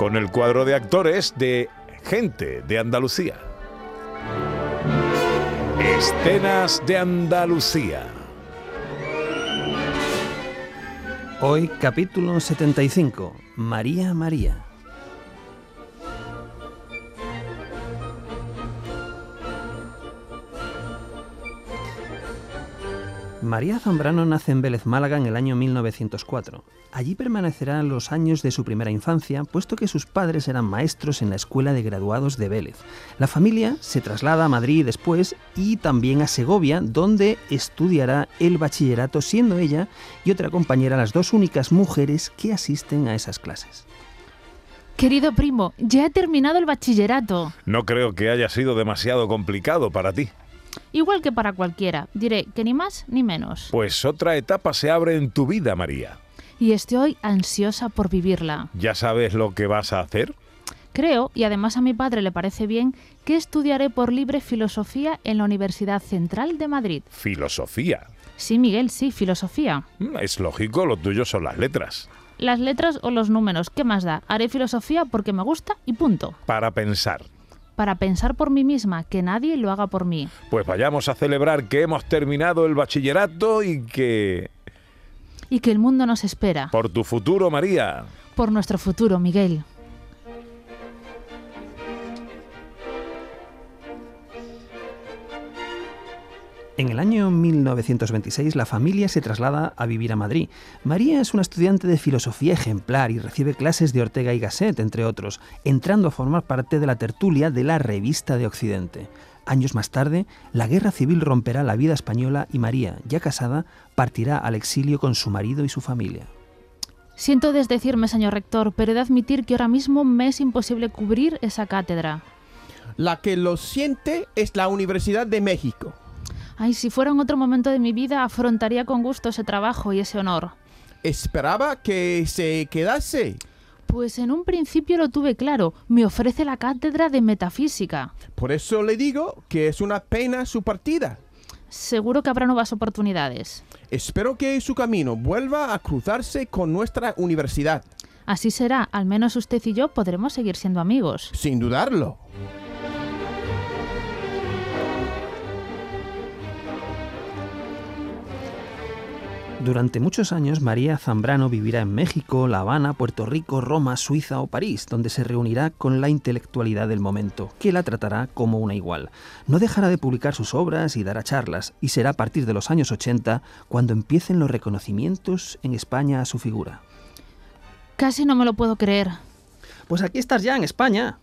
Con el cuadro de actores de Gente de Andalucía. Escenas de Andalucía. Hoy capítulo 75. María María. María Zambrano nace en Vélez, Málaga, en el año 1904. Allí permanecerá los años de su primera infancia, puesto que sus padres eran maestros en la Escuela de Graduados de Vélez. La familia se traslada a Madrid después y también a Segovia, donde estudiará el bachillerato, siendo ella y otra compañera las dos únicas mujeres que asisten a esas clases. Querido primo, ya he terminado el bachillerato. No creo que haya sido demasiado complicado para ti. Igual que para cualquiera. Diré que ni más ni menos. Pues otra etapa se abre en tu vida, María. Y estoy ansiosa por vivirla. ¿Ya sabes lo que vas a hacer? Creo, y además a mi padre le parece bien, que estudiaré por libre filosofía en la Universidad Central de Madrid. Filosofía. Sí, Miguel, sí, filosofía. Mm, Es lógico, lo tuyo son las letras. Las letras o los números, ¿qué más da? Haré filosofía porque me gusta y punto. Para pensar. Para pensar por mí misma, que nadie lo haga por mí. Pues vayamos a celebrar que hemos terminado el bachillerato y que... Y que el mundo nos espera. Por tu futuro, María. Por nuestro futuro, Miguel. En el año 1926 la familia se traslada a vivir a Madrid. María es una estudiante de filosofía ejemplar y recibe clases de Ortega y Gasset, entre otros, entrando a formar parte de la tertulia de la Revista de Occidente. Años más tarde, la guerra civil romperá la vida española y María, ya casada, partirá al exilio con su marido y su familia. Siento desdecirme, señor rector, pero he de admitir que ahora mismo me es imposible cubrir esa cátedra. La que lo siente es la Universidad de México. Ay, si fuera en otro momento de mi vida, afrontaría con gusto ese trabajo y ese honor. Esperaba que se quedase. Pues en un principio lo tuve claro, me ofrece la cátedra de metafísica. Por eso le digo que es una pena su partida. Seguro que habrá nuevas oportunidades. Espero que su camino vuelva a cruzarse con nuestra universidad. Así será, al menos usted y yo podremos seguir siendo amigos. Sin dudarlo. Durante muchos años, María Zambrano vivirá en México, La Habana, Puerto Rico, Roma, Suiza o París, donde se reunirá con la intelectualidad del momento, que la tratará como una igual. No dejará de publicar sus obras y dará charlas, y será a partir de los años 80 cuando empiecen los reconocimientos en España a su figura. Casi no me lo puedo creer. Pues aquí estás ya, en España.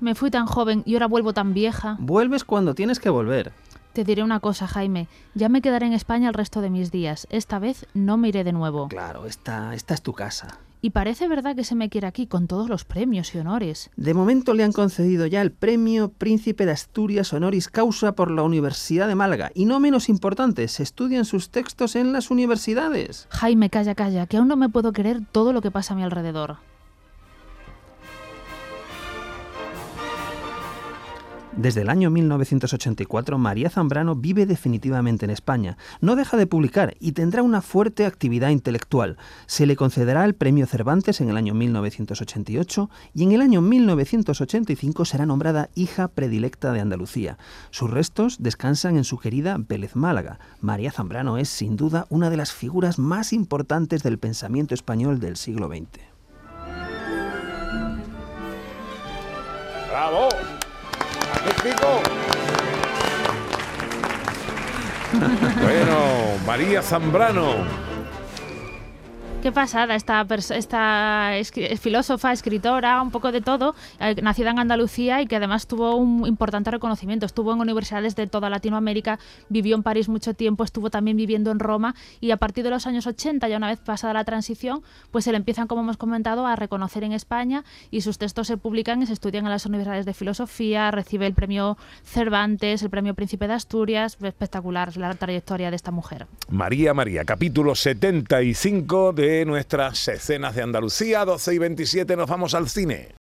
Me fui tan joven y ahora vuelvo tan vieja. Vuelves cuando tienes que volver. Te diré una cosa, Jaime. Ya me quedaré en España el resto de mis días. Esta vez no me iré de nuevo. Claro, esta, esta es tu casa. Y parece verdad que se me quiere aquí con todos los premios y honores. De momento le han concedido ya el premio Príncipe de Asturias Honoris Causa por la Universidad de Málaga. Y no menos importante, se estudian sus textos en las universidades. Jaime, calla, calla, que aún no me puedo creer todo lo que pasa a mi alrededor. Desde el año 1984, María Zambrano vive definitivamente en España. No deja de publicar y tendrá una fuerte actividad intelectual. Se le concederá el Premio Cervantes en el año 1988 y en el año 1985 será nombrada hija predilecta de Andalucía. Sus restos descansan en su querida Vélez Málaga. María Zambrano es, sin duda, una de las figuras más importantes del pensamiento español del siglo XX. ¡Bravo! Bueno, María Zambrano. Qué pasada esta, esta filósofa, escritora, un poco de todo, eh, nacida en Andalucía y que además tuvo un importante reconocimiento. Estuvo en universidades de toda Latinoamérica, vivió en París mucho tiempo, estuvo también viviendo en Roma y a partir de los años 80, ya una vez pasada la transición, pues se le empiezan, como hemos comentado, a reconocer en España y sus textos se publican y se estudian en las universidades de filosofía, recibe el premio Cervantes, el premio Príncipe de Asturias, espectacular la trayectoria de esta mujer. María María, capítulo 75 nuestras escenas de Andalucía, 12 y 27 nos vamos al cine.